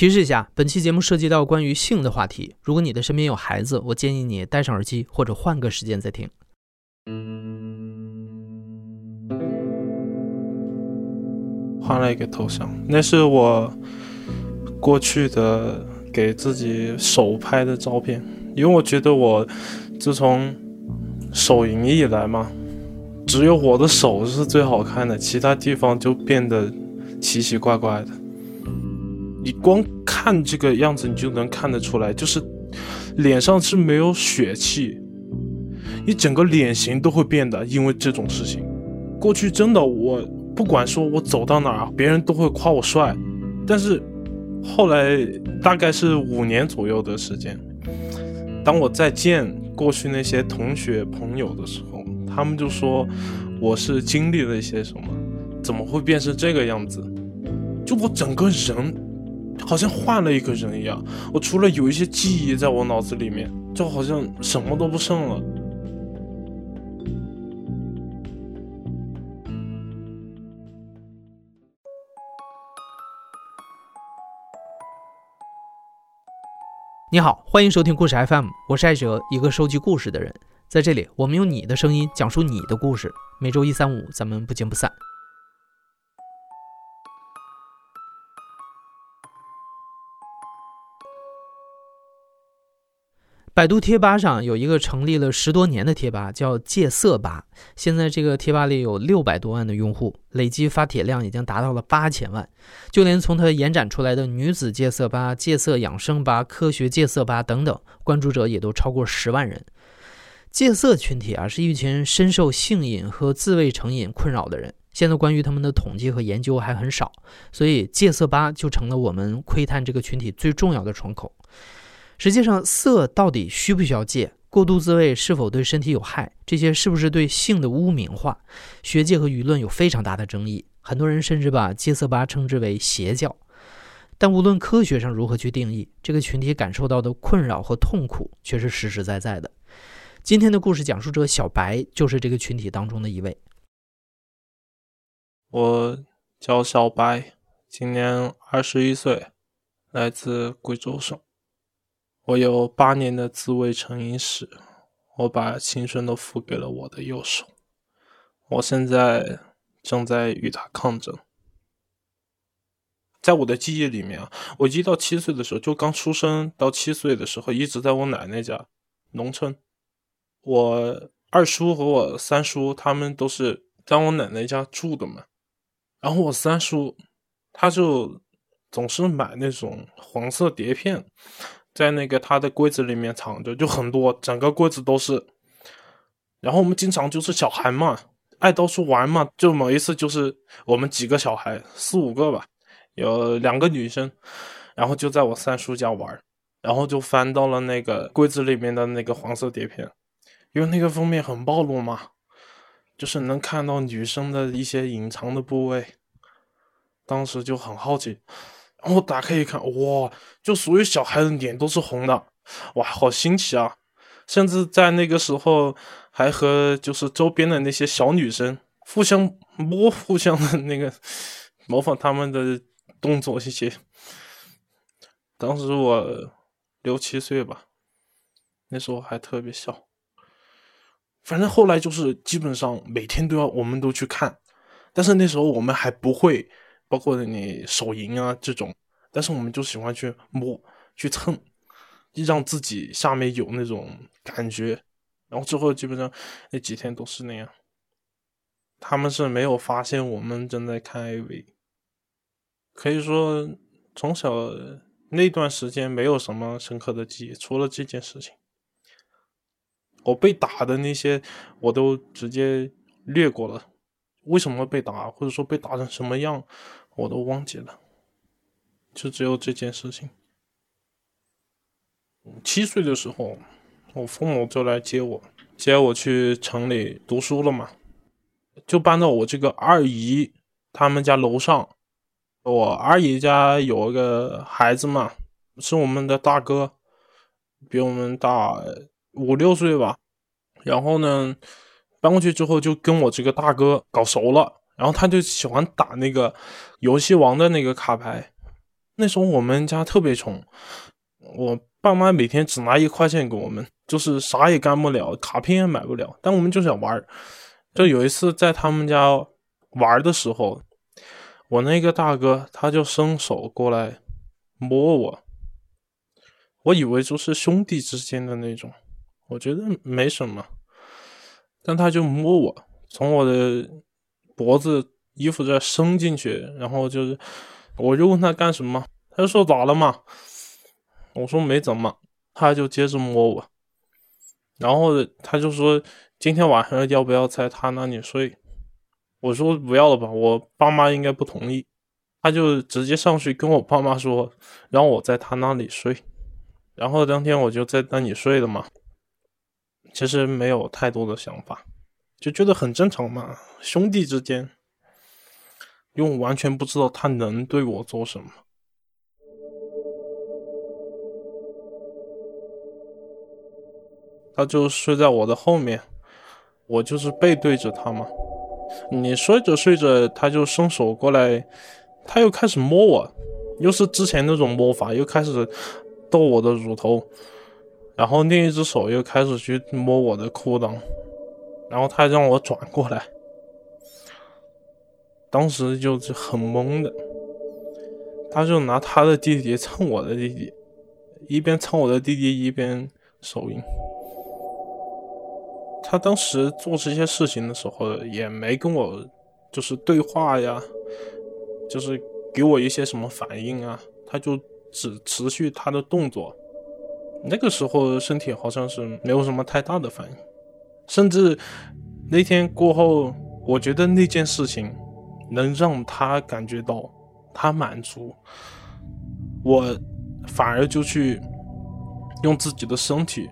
提示一下，本期节目涉及到关于性的话题，如果你的身边有孩子，我建议你戴上耳机或者换个时间再听。换了一个头像，那是我过去的给自己手拍的照片，因为我觉得我自从手淫以来嘛，只有我的手是最好看的，其他地方就变得奇奇怪怪的。你光看这个样子，你就能看得出来，就是脸上是没有血气，你整个脸型都会变的，因为这种事情。过去真的我。不管说我走到哪儿，别人都会夸我帅，但是后来大概是五年左右的时间，当我再见过去那些同学朋友的时候，他们就说我是经历了一些什么，怎么会变成这个样子？就我整个人好像换了一个人一样，我除了有一些记忆在我脑子里面，就好像什么都不剩了。你好，欢迎收听故事 FM，我是艾哲，一个收集故事的人。在这里，我们用你的声音讲述你的故事。每周一、三、五，咱们不见不散。百度贴吧上有一个成立了十多年的贴吧，叫“戒色吧”。现在这个贴吧里有六百多万的用户，累计发帖量已经达到了八千万。就连从它延展出来的女子戒色吧、戒色养生吧、科学戒色吧等等，关注者也都超过十万人。戒色群体啊，是一群深受性瘾和自慰成瘾困扰的人。现在关于他们的统计和研究还很少，所以戒色吧就成了我们窥探这个群体最重要的窗口。实际上，色到底需不需要戒？过度自慰是否对身体有害？这些是不是对性的污名化？学界和舆论有非常大的争议。很多人甚至把戒色吧称之为邪教。但无论科学上如何去定义，这个群体感受到的困扰和痛苦却是实实在在的。今天的故事讲述者小白就是这个群体当中的一位。我叫小白，今年二十一岁，来自贵州省。我有八年的自慰成瘾史，我把青春都付给了我的右手，我现在正在与他抗争。在我的记忆里面啊，我一到七岁的时候，就刚出生到七岁的时候，一直在我奶奶家，农村。我二叔和我三叔他们都是在我奶奶家住的嘛，然后我三叔他就总是买那种黄色碟片。在那个他的柜子里面藏着，就很多，整个柜子都是。然后我们经常就是小孩嘛，爱到处玩嘛，就某一次就是我们几个小孩，四五个吧，有两个女生，然后就在我三叔家玩，然后就翻到了那个柜子里面的那个黄色碟片，因为那个封面很暴露嘛，就是能看到女生的一些隐藏的部位，当时就很好奇。然后打开一看，哇，就所有小孩的脸都是红的，哇，好新奇啊！甚至在那个时候，还和就是周边的那些小女生互相摸，互相的那个模仿他们的动作一些。当时我六七岁吧，那时候还特别小。反正后来就是基本上每天都要，我们都去看，但是那时候我们还不会。包括你手淫啊这种，但是我们就喜欢去摸、去蹭，让自己下面有那种感觉。然后之后基本上那几天都是那样。他们是没有发现我们正在看 AV，可以说从小那段时间没有什么深刻的记忆，除了这件事情。我被打的那些我都直接略过了。为什么被打，或者说被打成什么样？我都忘记了，就只有这件事情。七岁的时候，我父母就来接我，接我去城里读书了嘛，就搬到我这个二姨他们家楼上。我二姨家有一个孩子嘛，是我们的大哥，比我们大五六岁吧。然后呢，搬过去之后就跟我这个大哥搞熟了。然后他就喜欢打那个游戏王的那个卡牌，那时候我们家特别穷，我爸妈每天只拿一块钱给我们，就是啥也干不了，卡片也买不了。但我们就想玩。就有一次在他们家玩的时候，我那个大哥他就伸手过来摸我，我以为就是兄弟之间的那种，我觉得没什么，但他就摸我，从我的脖子衣服在伸进去，然后就是。我就问他干什么，他就说咋了嘛？我说没怎么，他就接着摸我，然后他就说今天晚上要不要在他那里睡？我说不要了吧，我爸妈应该不同意。他就直接上去跟我爸妈说，让我在他那里睡。然后当天我就在那里睡了嘛。其实没有太多的想法，就觉得很正常嘛，兄弟之间。因为我完全不知道他能对我做什么，他就睡在我的后面，我就是背对着他嘛。你睡着睡着，他就伸手过来，他又开始摸我，又是之前那种摸法，又开始逗我的乳头，然后另一只手又开始去摸我的裤裆，然后他让我转过来。当时就是很懵的，他就拿他的弟弟蹭我的弟弟，一边蹭我的弟弟一边手淫。他当时做这些事情的时候也没跟我就是对话呀，就是给我一些什么反应啊，他就只持续他的动作。那个时候身体好像是没有什么太大的反应，甚至那天过后，我觉得那件事情。能让他感觉到他满足，我反而就去用自己的身体，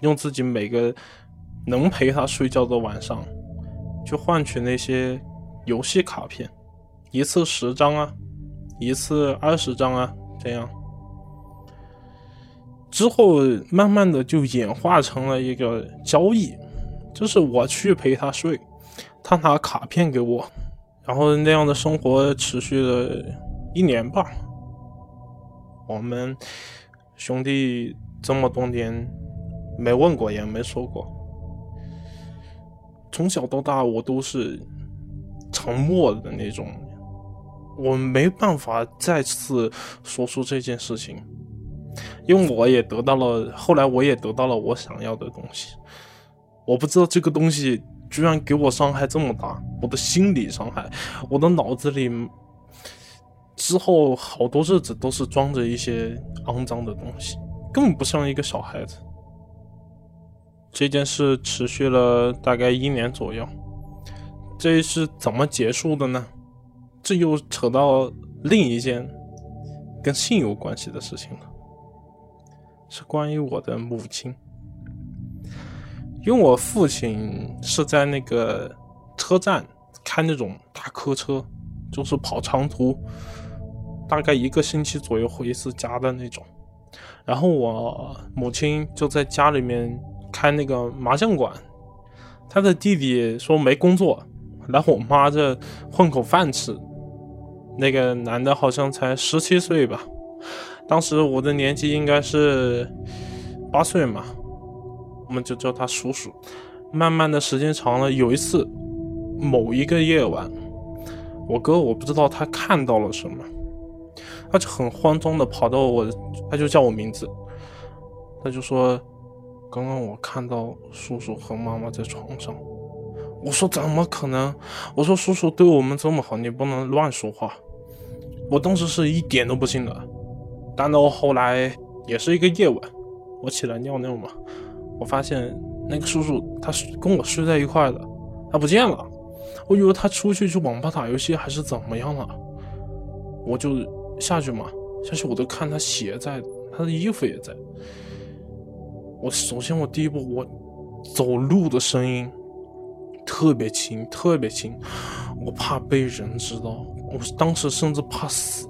用自己每个能陪他睡觉的晚上，去换取那些游戏卡片，一次十张啊，一次二十张啊，这样，之后慢慢的就演化成了一个交易，就是我去陪他睡，他拿卡片给我。然后那样的生活持续了一年吧。我们兄弟这么多年没问过也没说过，从小到大我都是沉默的那种，我没办法再次说出这件事情，因为我也得到了，后来我也得到了我想要的东西，我不知道这个东西。居然给我伤害这么大，我的心理伤害，我的脑子里之后好多日子都是装着一些肮脏的东西，根本不像一个小孩子。这件事持续了大概一年左右，这是怎么结束的呢？这又扯到另一件跟性有关系的事情了，是关于我的母亲。因为我父亲是在那个车站开那种大客车，就是跑长途，大概一个星期左右回一次家的那种。然后我母亲就在家里面开那个麻将馆，他的弟弟说没工作，来我妈这混口饭吃。那个男的好像才十七岁吧，当时我的年纪应该是八岁嘛。我们就叫他叔叔。慢慢的时间长了，有一次，某一个夜晚，我哥我不知道他看到了什么，他就很慌张的跑到我，他就叫我名字，他就说：“刚刚我看到叔叔和妈妈在床上。”我说：“怎么可能？”我说：“叔叔对我们这么好，你不能乱说话。”我当时是一点都不信的，但到后来也是一个夜晚，我起来尿尿嘛。我发现那个叔叔他是跟我睡在一块的，他不见了。我以为他出去去网吧打游戏还是怎么样了。我就下去嘛，下去我都看他鞋在，他的衣服也在。我首先我第一步我走路的声音特别轻，特别轻，我怕被人知道。我当时甚至怕死，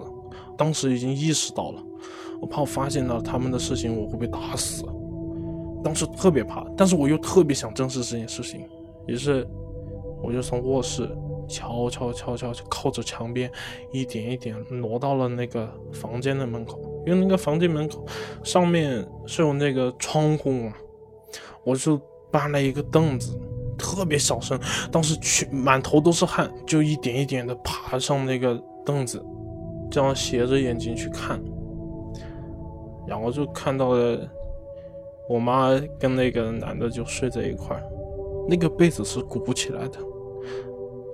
当时已经意识到了，我怕我发现了他们的事情，我会被打死。当时特别怕，但是我又特别想正视这件事情，于是我就从卧室悄悄悄悄靠着墙边，一点一点挪到了那个房间的门口，因为那个房间门口上面是有那个窗户嘛，我就搬了一个凳子，特别小声，当时去满头都是汗，就一点一点的爬上那个凳子，这样斜着眼睛去看，然后就看到了我妈跟那个男的就睡在一块，那个被子是鼓不起来的。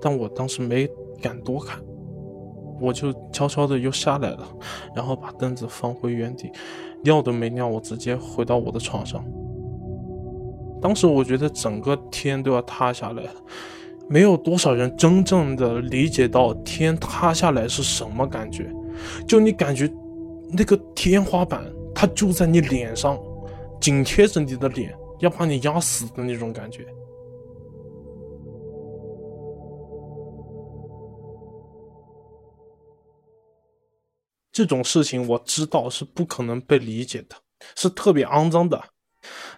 但我当时没敢多看，我就悄悄的又下来了，然后把凳子放回原地，尿都没尿，我直接回到我的床上。当时我觉得整个天都要塌下来了，没有多少人真正的理解到天塌下来是什么感觉，就你感觉那个天花板它就在你脸上，紧贴着你的脸，要把你压死的那种感觉。这种事情我知道是不可能被理解的，是特别肮脏的。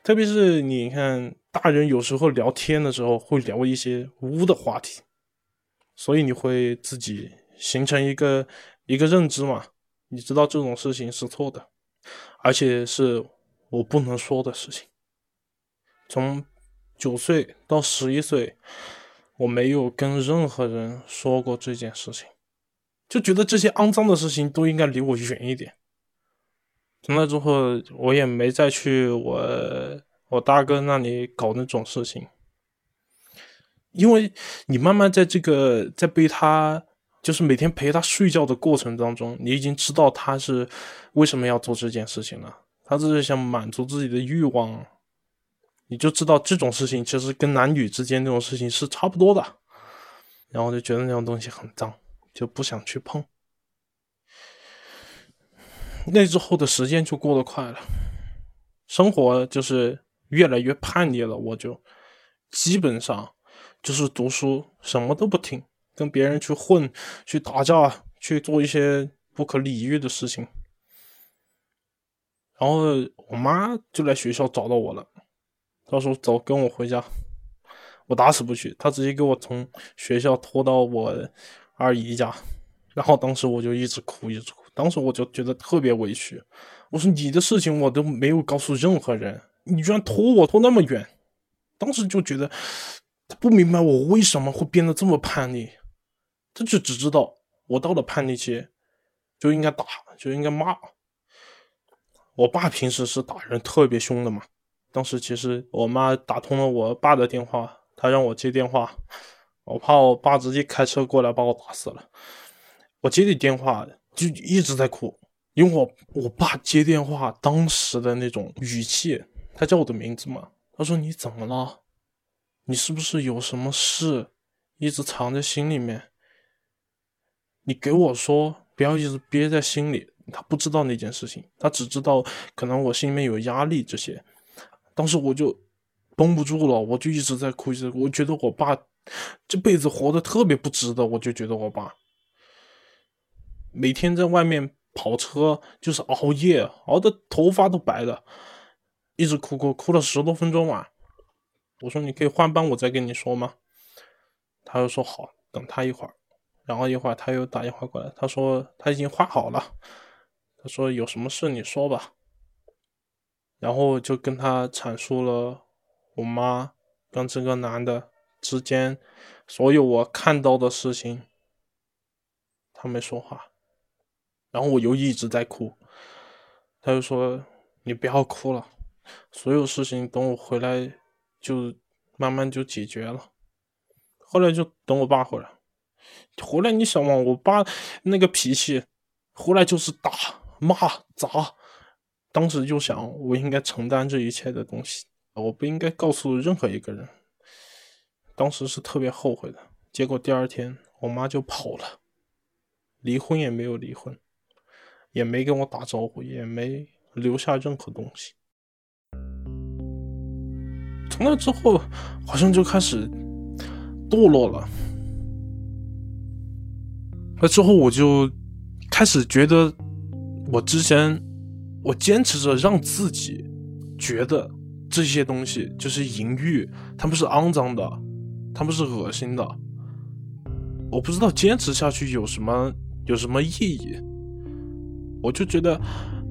特别是你看，大人有时候聊天的时候会聊一些污的话题，所以你会自己形成一个一个认知嘛？你知道这种事情是错的，而且是我不能说的事情。从九岁到十一岁，我没有跟任何人说过这件事情。就觉得这些肮脏的事情都应该离我远一点。从那之后，我也没再去我我大哥那里搞那种事情，因为你慢慢在这个在被他就是每天陪他睡觉的过程当中，你已经知道他是为什么要做这件事情了。他只是想满足自己的欲望，你就知道这种事情其实跟男女之间这种事情是差不多的，然后就觉得那种东西很脏。就不想去碰。那之后的时间就过得快了，生活就是越来越叛逆了。我就基本上就是读书，什么都不听，跟别人去混，去打架，去做一些不可理喻的事情。然后我妈就来学校找到我了，她说：“走，跟我回家。”我打死不去，她直接给我从学校拖到我。二姨家，然后当时我就一直哭，一直哭。当时我就觉得特别委屈，我说你的事情我都没有告诉任何人，你居然拖我拖那么远。当时就觉得他不明白我为什么会变得这么叛逆，他就只知道我到了叛逆期就应该打，就应该骂。我爸平时是打人特别凶的嘛。当时其实我妈打通了我爸的电话，他让我接电话。我怕我爸直接开车过来把我打死了。我接的电话就一直在哭，因为我我爸接电话当时的那种语气，他叫我的名字嘛。他说：“你怎么了？你是不是有什么事一直藏在心里面？你给我说，不要一直憋在心里。”他不知道那件事情，他只知道可能我心里面有压力这些。当时我就绷不住了，我就一直在哭，一直我觉得我爸。这辈子活得特别不值得，我就觉得我爸每天在外面跑车，就是熬夜，熬的头发都白了，一直哭哭哭了十多分钟啊！我说你可以换班，我再跟你说吗？他又说好，等他一会儿。然后一会儿他又打电话过来，他说他已经换好了，他说有什么事你说吧。然后就跟他阐述了我妈跟这个男的。之间，所有我看到的事情，他没说话，然后我又一直在哭，他就说：“你不要哭了，所有事情等我回来就慢慢就解决了。”后来就等我爸回来，回来你想嘛，我爸那个脾气，回来就是打、骂、砸，当时就想，我应该承担这一切的东西，我不应该告诉任何一个人。当时是特别后悔的，结果第二天我妈就跑了，离婚也没有离婚，也没跟我打招呼，也没留下任何东西。从那之后，好像就开始堕落了。那之后我就开始觉得，我之前我坚持着让自己觉得这些东西就是淫欲，他们是肮脏的。他们是恶心的，我不知道坚持下去有什么有什么意义。我就觉得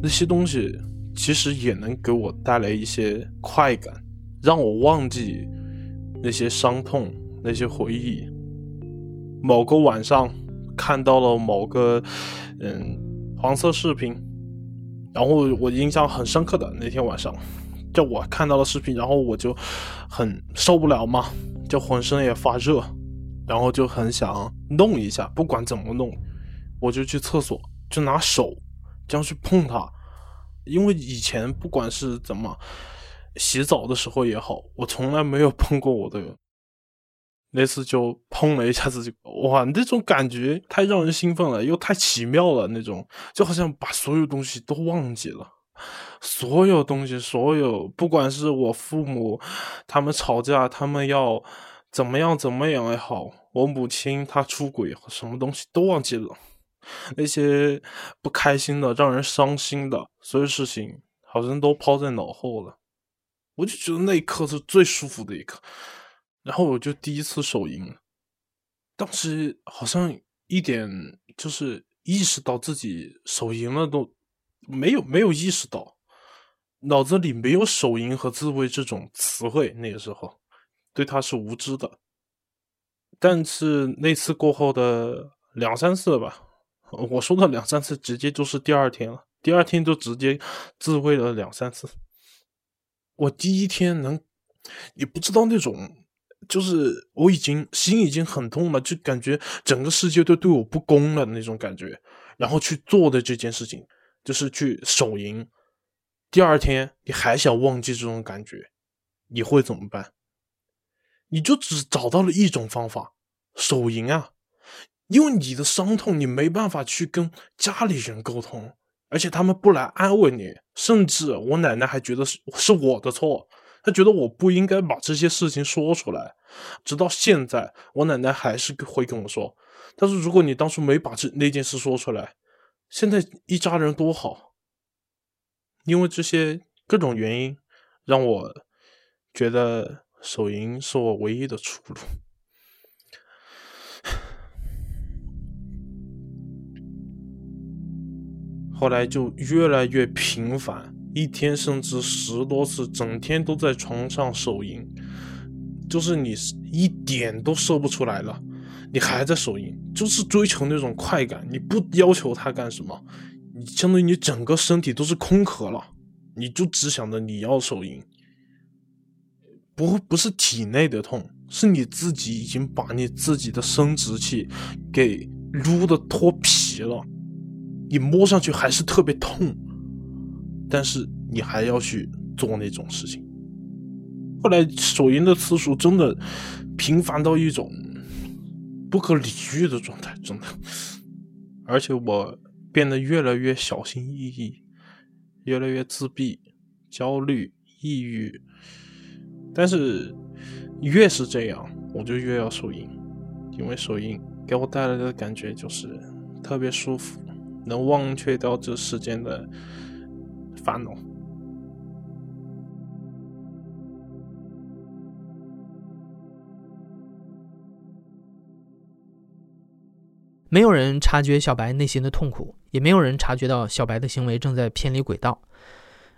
那些东西其实也能给我带来一些快感，让我忘记那些伤痛、那些回忆。某个晚上看到了某个嗯黄色视频，然后我印象很深刻的那天晚上，就我看到了视频，然后我就很受不了嘛，就浑身也发热，然后就很想弄一下，不管怎么弄，我就去厕所，就拿手。这样去碰它，因为以前不管是怎么洗澡的时候也好，我从来没有碰过我的。那次就碰了一下子就，哇，那种感觉太让人兴奋了，又太奇妙了，那种就好像把所有东西都忘记了，所有东西，所有不管是我父母他们吵架，他们要怎么样怎么样也好，我母亲她出轨，什么东西都忘记了。那些不开心的、让人伤心的所有事情，好像都抛在脑后了。我就觉得那一刻是最舒服的一刻。然后我就第一次手淫，当时好像一点就是意识到自己手淫了都没有，没有意识到，脑子里没有手淫和自慰这种词汇。那个时候对他是无知的。但是那次过后的两三次吧。我说的两三次，直接就是第二天了。第二天就直接自慰了两三次。我第一天能，也不知道那种，就是我已经心已经很痛了，就感觉整个世界都对我不公了那种感觉。然后去做的这件事情，就是去手淫。第二天你还想忘记这种感觉，你会怎么办？你就只找到了一种方法，手淫啊。因为你的伤痛，你没办法去跟家里人沟通，而且他们不来安慰你，甚至我奶奶还觉得是是我的错，他觉得我不应该把这些事情说出来。直到现在，我奶奶还是会跟我说：“但是如果你当初没把这那件事说出来，现在一家人多好。”因为这些各种原因，让我觉得手淫是我唯一的出路。后来就越来越频繁，一天甚至十多次，整天都在床上手淫，就是你一点都射不出来了，你还在手淫，就是追求那种快感。你不要求他干什么，你相当于你整个身体都是空壳了，你就只想着你要手淫。不不是体内的痛，是你自己已经把你自己的生殖器给撸的脱皮了。你摸上去还是特别痛，但是你还要去做那种事情。后来手淫的次数真的频繁到一种不可理喻的状态，真的。而且我变得越来越小心翼翼，越来越自闭、焦虑、抑郁。但是越是这样，我就越要手淫，因为手淫给我带来的感觉就是特别舒服。能忘却掉这世间的烦恼。没有人察觉小白内心的痛苦，也没有人察觉到小白的行为正在偏离轨道。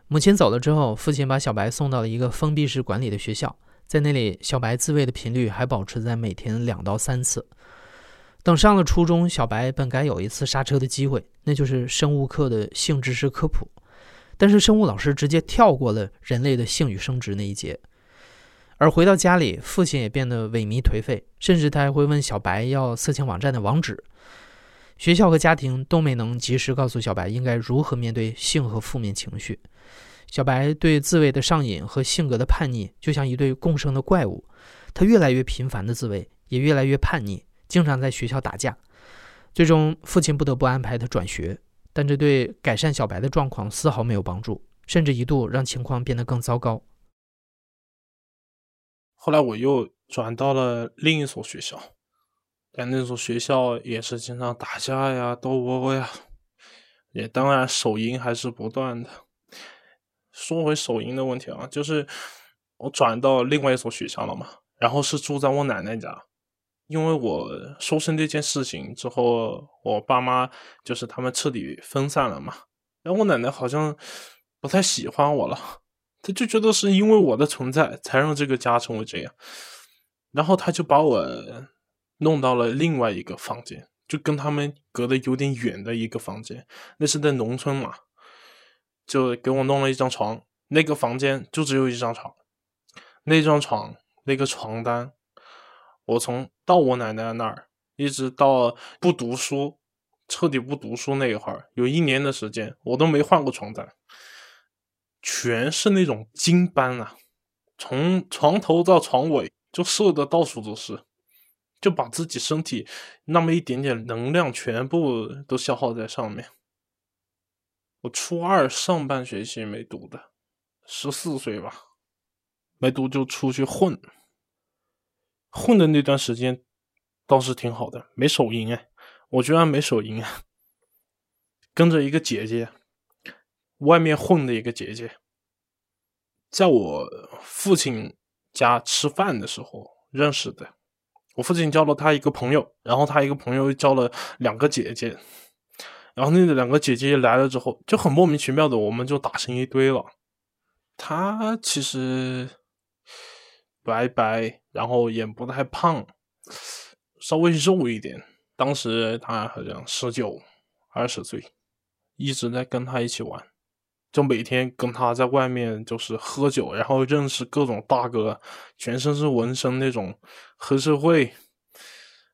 母亲走了之后，父亲把小白送到了一个封闭式管理的学校，在那里，小白自慰的频率还保持在每天两到三次。等上了初中，小白本该有一次刹车的机会，那就是生物课的性知识科普。但是生物老师直接跳过了人类的性与生殖那一节。而回到家里，父亲也变得萎靡颓废，甚至他还会问小白要色情网站的网址。学校和家庭都没能及时告诉小白应该如何面对性和负面情绪。小白对自慰的上瘾和性格的叛逆，就像一对共生的怪物。他越来越频繁的自慰，也越来越叛逆。经常在学校打架，最终父亲不得不安排他转学，但这对改善小白的状况丝毫没有帮助，甚至一度让情况变得更糟糕。后来我又转到了另一所学校，但那所学校也是经常打架呀、斗殴呀，也当然手淫还是不断的。说回手淫的问题啊，就是我转到另外一所学校了嘛，然后是住在我奶奶家。因为我收身这件事情之后，我爸妈就是他们彻底分散了嘛。然后我奶奶好像不太喜欢我了，她就觉得是因为我的存在才让这个家成为这样。然后她就把我弄到了另外一个房间，就跟他们隔得有点远的一个房间。那是在农村嘛，就给我弄了一张床。那个房间就只有一张床，那张床那个床单。我从到我奶奶那儿，一直到不读书，彻底不读书那一会儿，有一年的时间，我都没换过床单，全是那种金斑啊，从床头到床尾就射的到处都是，就把自己身体那么一点点能量全部都消耗在上面。我初二上半学期没读的，十四岁吧，没读就出去混。混的那段时间倒是挺好的，没手淫哎，我居然没手淫啊！跟着一个姐姐，外面混的一个姐姐，在我父亲家吃饭的时候认识的。我父亲交了他一个朋友，然后他一个朋友交了两个姐姐，然后那两个姐姐来了之后，就很莫名其妙的，我们就打成一堆了。他其实。白白，然后也不太胖，稍微肉一点。当时他好像十九、二十岁，一直在跟他一起玩，就每天跟他在外面就是喝酒，然后认识各种大哥，全身是纹身那种黑社会，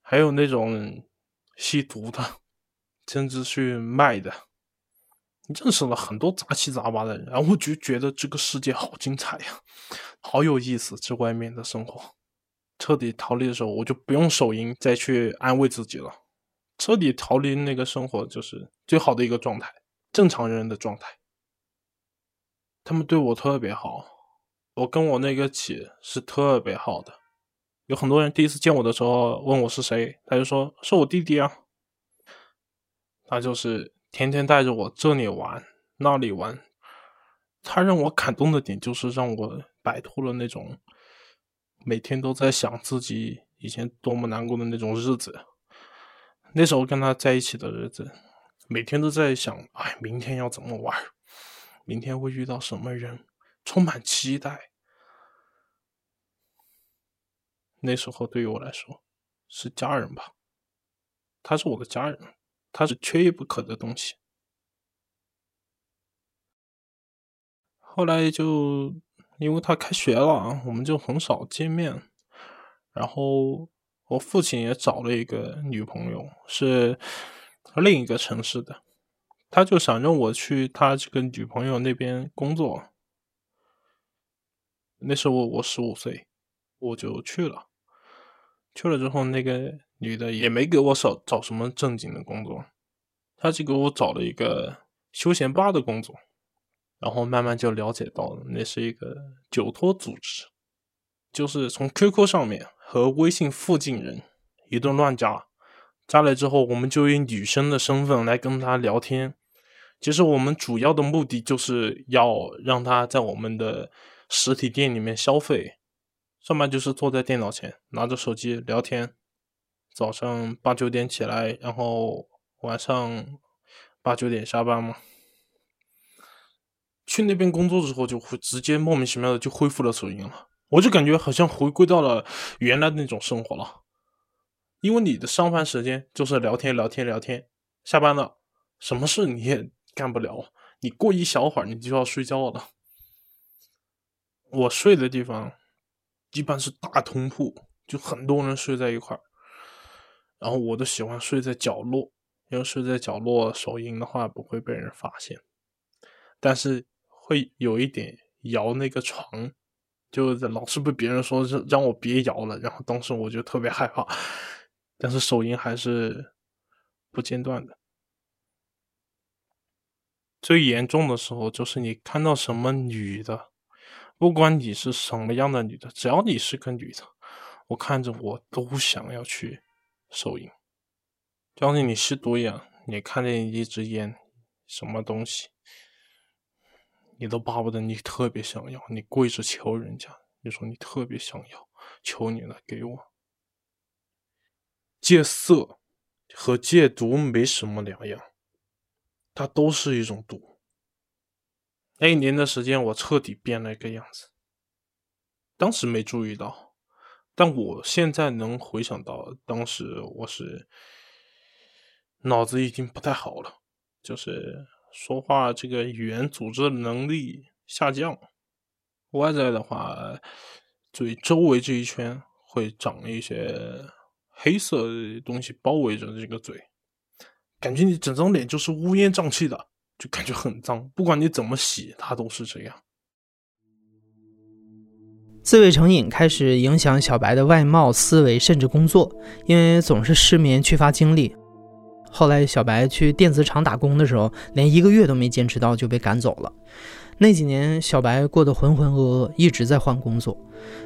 还有那种吸毒的，甚至去卖的，认识了很多杂七杂八的人，然后我就觉得这个世界好精彩呀。好有意思，这外面的生活。彻底逃离的时候，我就不用手淫再去安慰自己了。彻底逃离那个生活，就是最好的一个状态，正常人的状态。他们对我特别好，我跟我那个姐是特别好的。有很多人第一次见我的时候问我是谁，他就说是我弟弟啊。他就是天天带着我这里玩那里玩。他让我感动的点就是让我摆脱了那种每天都在想自己以前多么难过的那种日子。那时候跟他在一起的日子，每天都在想，哎，明天要怎么玩？明天会遇到什么人？充满期待。那时候对于我来说是家人吧，他是我的家人，他是缺一不可的东西。后来就因为他开学了，我们就很少见面。然后我父亲也找了一个女朋友，是另一个城市的，他就想让我去他这个女朋友那边工作。那时候我十五岁，我就去了。去了之后，那个女的也没给我找找什么正经的工作，她就给我找了一个休闲吧的工作。然后慢慢就了解到了，那是一个酒托组织，就是从 QQ 上面和微信附近人一顿乱加，加来之后，我们就以女生的身份来跟他聊天。其实我们主要的目的就是要让他在我们的实体店里面消费，上班就是坐在电脑前拿着手机聊天，早上八九点起来，然后晚上八九点下班嘛。去那边工作之后，就会直接莫名其妙的就恢复了手淫了。我就感觉好像回归到了原来那种生活了，因为你的上班时间就是聊天聊天聊天，下班了什么事你也干不了，你过一小会儿你就要睡觉了。我睡的地方一般是大通铺，就很多人睡在一块儿，然后我都喜欢睡在角落，因为睡在角落手淫的话不会被人发现，但是。会有一点摇那个床，就老是被别人说让让我别摇了，然后当时我就特别害怕，但是手淫还是不间断的。最严重的时候就是你看到什么女的，不管你是什么样的女的，只要你是个女的，我看着我都想要去手淫，就像你吸毒一样，你看见一支烟，什么东西。你都巴不得你特别想要，你跪着求人家，你说你特别想要，求你了，给我。戒色和戒毒没什么两样，它都是一种毒。那一年的时间，我彻底变了一个样子。当时没注意到，但我现在能回想到，当时我是脑子已经不太好了，就是说话这个语言组织能力下降。外在的话，嘴周围这一圈会长一些黑色的东西包围着这个嘴，感觉你整张脸就是乌烟瘴气的，就感觉很脏。不管你怎么洗，它都是这样。自慰成瘾开始影响小白的外貌、思维，甚至工作，因为总是失眠、缺乏精力。后来，小白去电子厂打工的时候，连一个月都没坚持到就被赶走了。那几年，小白过得浑浑噩噩，一直在换工作。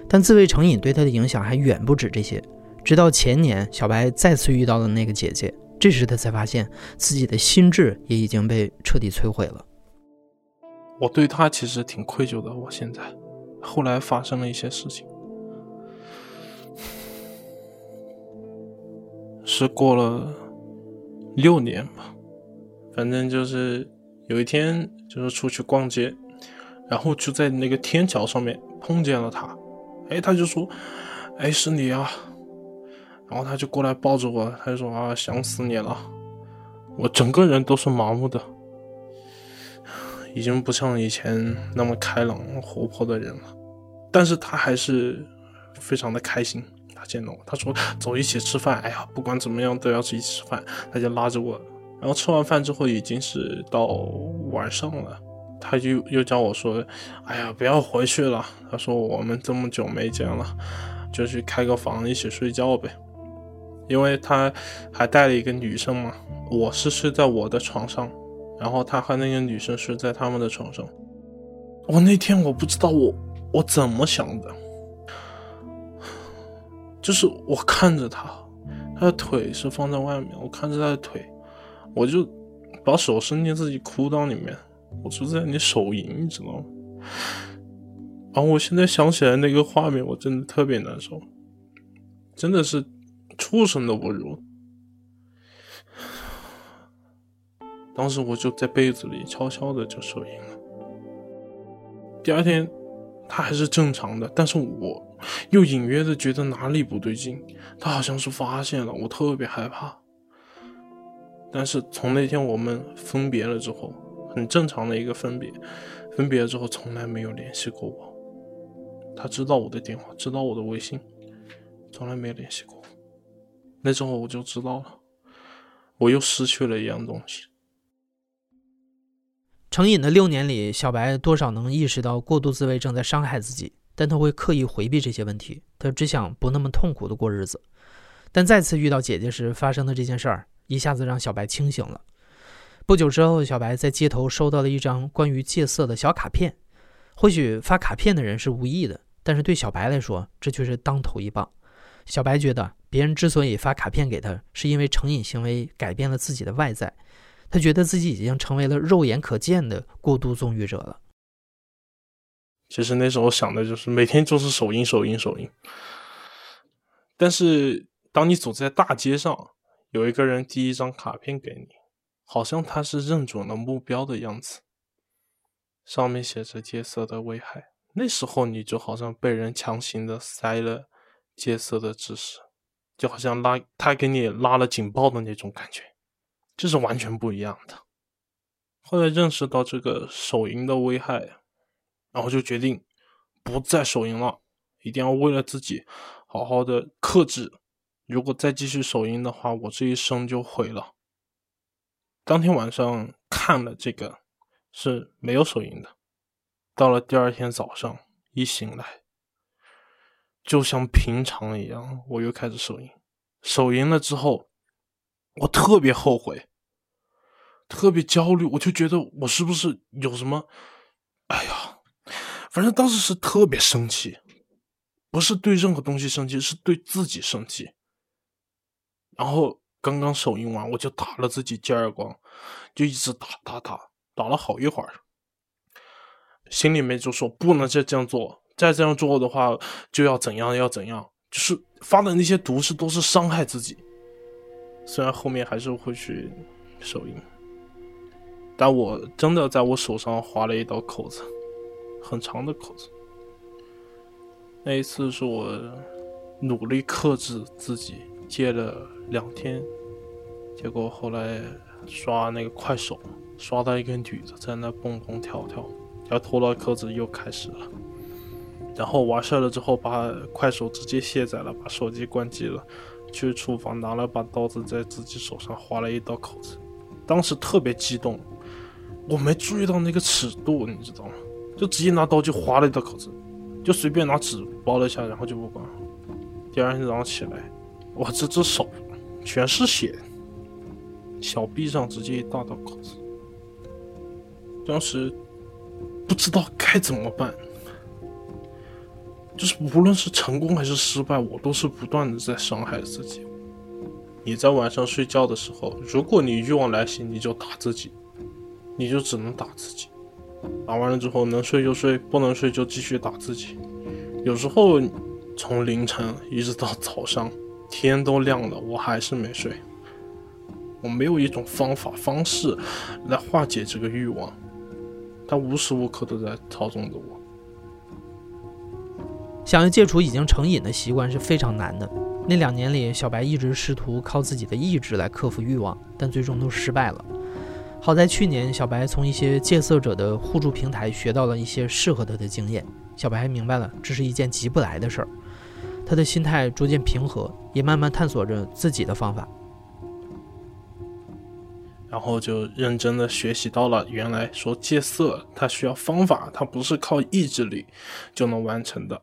但自慰成瘾对他的影响还远不止这些。直到前年，小白再次遇到了那个姐姐，这时他才发现自己的心智也已经被彻底摧毁了。我对他其实挺愧疚的。我现在，后来发生了一些事情，是过了六年吧，反正就是有一天，就是出去逛街。然后就在那个天桥上面碰见了他，哎，他就说：“哎，是你啊！”然后他就过来抱着我，他就说：“啊，想死你了！”我整个人都是麻木的，已经不像以前那么开朗活泼的人了。但是他还是非常的开心，他见到我，他说：“走，一起吃饭。”哎呀，不管怎么样都要一起吃饭，他就拉着我。然后吃完饭之后已经是到晚上了。他就又叫我说：“哎呀，不要回去了。”他说：“我们这么久没见了，就去开个房一起睡觉呗。”因为他还带了一个女生嘛，我是睡在我的床上，然后他和那个女生睡在他们的床上。我那天我不知道我我怎么想的，就是我看着他，他的腿是放在外面，我看着他的腿，我就把手伸进自己裤裆里面。我就在你手淫，你知道吗？啊！我现在想起来那个画面，我真的特别难受，真的是畜生都不如。当时我就在被子里悄悄的就手淫了。第二天，他还是正常的，但是我又隐约的觉得哪里不对劲，他好像是发现了，我特别害怕。但是从那天我们分别了之后。很正常的一个分别，分别了之后从来没有联系过我。他知道我的电话，知道我的微信，从来没有联系过。那之后我就知道了，我又失去了一样东西。成瘾的六年里，小白多少能意识到过度自慰正在伤害自己，但他会刻意回避这些问题，他只想不那么痛苦的过日子。但再次遇到姐姐时发生的这件事儿，一下子让小白清醒了。不久之后，小白在街头收到了一张关于戒色的小卡片。或许发卡片的人是无意的，但是对小白来说，这却是当头一棒。小白觉得，别人之所以发卡片给他，是因为成瘾行为改变了自己的外在。他觉得自己已经成为了肉眼可见的过度纵欲者了。其实那时候想的就是每天就是手淫、手淫、手淫。但是当你走在大街上，有一个人递一张卡片给你。好像他是认准了目标的样子，上面写着戒色的危害。那时候你就好像被人强行的塞了戒色的知识，就好像拉他给你拉了警报的那种感觉，这是完全不一样的。后来认识到这个手淫的危害，然后就决定不再手淫了，一定要为了自己好好的克制。如果再继续手淫的话，我这一生就毁了。当天晚上看了这个是没有手淫的，到了第二天早上一醒来，就像平常一样，我又开始手淫。手淫了之后，我特别后悔，特别焦虑，我就觉得我是不是有什么？哎呀，反正当时是特别生气，不是对任何东西生气，是对自己生气，然后。刚刚手淫完，我就打了自己几耳光，就一直打打打，打了好一会儿，心里面就说不能再这样做，再这样做的话就要怎样要怎样，就是发的那些毒誓都是伤害自己，虽然后面还是会去手淫，但我真的在我手上划了一道口子，很长的口子。那一次是我努力克制自己，戒了两天，结果后来刷那个快手，刷到一个女的在那蹦蹦跳跳，要脱了裤子又开始了。然后完事了之后，把快手直接卸载了，把手机关机了，去厨房拿了把刀子，在自己手上划了一道口子。当时特别激动，我没注意到那个尺度，你知道吗？就直接拿刀就划了一道口子，就随便拿纸包了一下，然后就不管了。第二天早上起来，我这只手全是血，小臂上直接一大道口子。当时不知道该怎么办。就是无论是成功还是失败，我都是不断的在伤害自己。你在晚上睡觉的时候，如果你欲望来袭，你就打自己，你就只能打自己。打完了之后，能睡就睡，不能睡就继续打自己。有时候从凌晨一直到早上，天都亮了，我还是没睡。我没有一种方法方式来化解这个欲望，它无时无刻都在操纵着我。想要戒除已经成瘾的习惯是非常难的。那两年里，小白一直试图靠自己的意志来克服欲望，但最终都失败了。好在去年，小白从一些戒色者的互助平台学到了一些适合他的经验。小白还明白了这是一件急不来的事儿，他的心态逐渐平和，也慢慢探索着自己的方法。然后就认真的学习到了，原来说戒色它需要方法，它不是靠意志力就能完成的。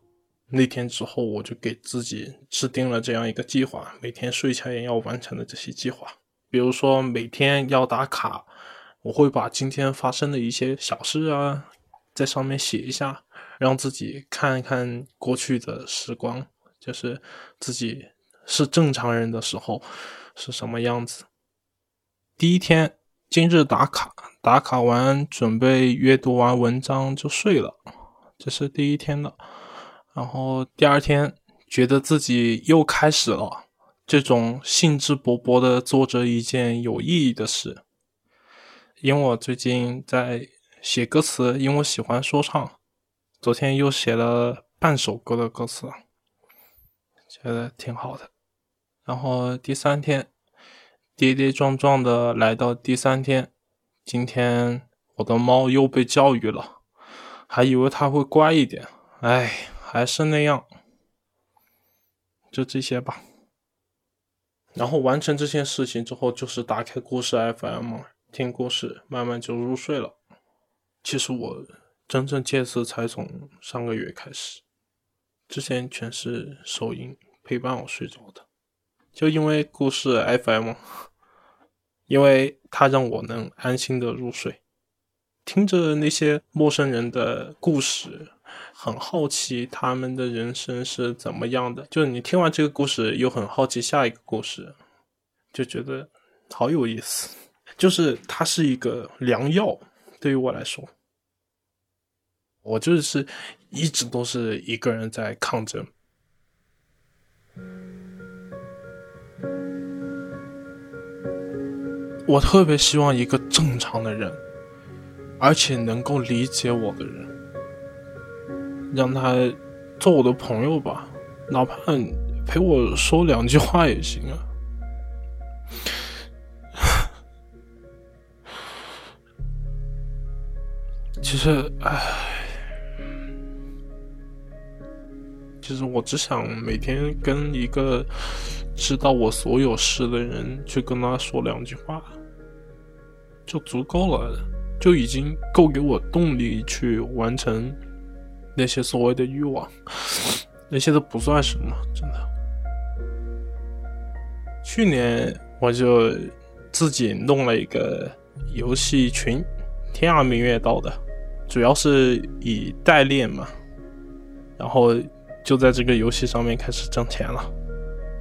那天之后，我就给自己制定了这样一个计划，每天睡前要完成的这些计划。比如说，每天要打卡，我会把今天发生的一些小事啊，在上面写一下，让自己看一看过去的时光，就是自己是正常人的时候是什么样子。第一天，今日打卡，打卡完准备阅读完文章就睡了，这是第一天的。然后第二天觉得自己又开始了这种兴致勃勃的做着一件有意义的事，因为我最近在写歌词，因为我喜欢说唱，昨天又写了半首歌的歌词，觉得挺好的。然后第三天跌跌撞撞的来到第三天，今天我的猫又被教育了，还以为它会乖一点，哎。还是那样，就这些吧。然后完成这件事情之后，就是打开故事 FM 听故事，慢慢就入睡了。其实我真正戒色才从上个月开始，之前全是手淫陪伴我睡着的。就因为故事 FM，因为它让我能安心的入睡，听着那些陌生人的故事。很好奇他们的人生是怎么样的，就是你听完这个故事，又很好奇下一个故事，就觉得好有意思。就是它是一个良药，对于我来说，我就是一直都是一个人在抗争。我特别希望一个正常的人，而且能够理解我的人。让他做我的朋友吧，哪怕陪我说两句话也行啊。其实，唉，其实我只想每天跟一个知道我所有事的人去跟他说两句话，就足够了，就已经够给我动力去完成。那些所谓的欲望，那些都不算什么，真的。去年我就自己弄了一个游戏群，天涯明月刀的，主要是以代练嘛，然后就在这个游戏上面开始挣钱了，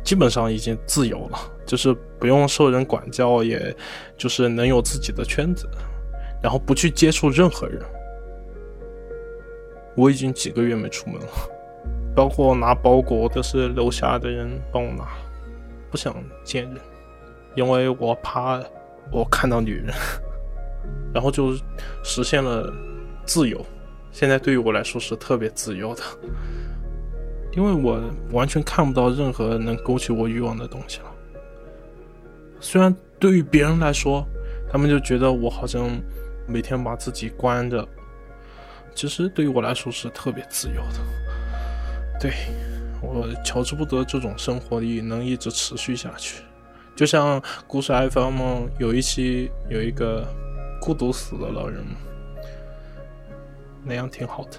基本上已经自由了，就是不用受人管教，也就是能有自己的圈子，然后不去接触任何人。我已经几个月没出门了，包括拿包裹都是楼下的人帮我拿，不想见人。因为我怕我看到女人，然后就实现了自由。现在对于我来说是特别自由的，因为我完全看不到任何能勾起我欲望的东西了。虽然对于别人来说，他们就觉得我好像每天把自己关着，其实对于我来说是特别自由的。对我求之不得这种生活力能一直持续下去，就像故事 FM 有一期有一个孤独死的老人。那样挺好的。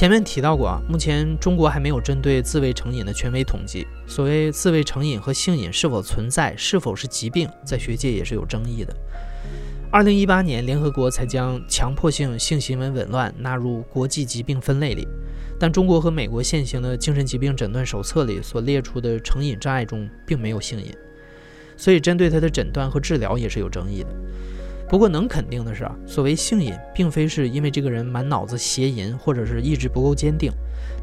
前面提到过啊，目前中国还没有针对自慰成瘾的权威统计。所谓自慰成瘾和性瘾是否存在，是否是疾病，在学界也是有争议的。二零一八年，联合国才将强迫性性行为紊乱纳入国际疾病分类里，但中国和美国现行的精神疾病诊断手册里所列出的成瘾障碍中并没有性瘾，所以针对它的诊断和治疗也是有争议的。不过能肯定的是啊，所谓性瘾，并非是因为这个人满脑子邪淫或者是意志不够坚定，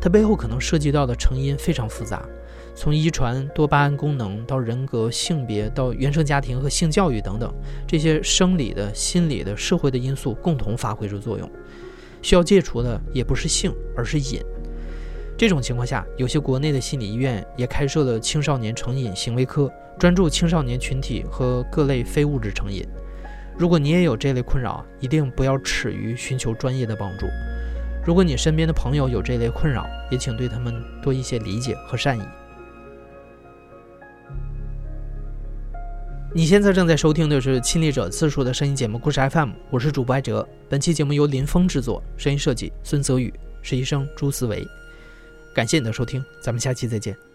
它背后可能涉及到的成因非常复杂。从遗传、多巴胺功能到人格、性别，到原生家庭和性教育等等，这些生理的、心理的、社会的因素共同发挥着作用。需要戒除的也不是性，而是瘾。这种情况下，有些国内的心理医院也开设了青少年成瘾行为科，专注青少年群体和各类非物质成瘾。如果你也有这类困扰，一定不要耻于寻求专业的帮助。如果你身边的朋友有这类困扰，也请对他们多一些理解和善意。你现在正在收听的是亲历者自述的声音节目《故事 FM》，我是主播艾哲。本期节目由林峰制作，声音设计孙泽宇，实习生朱思维。感谢你的收听，咱们下期再见。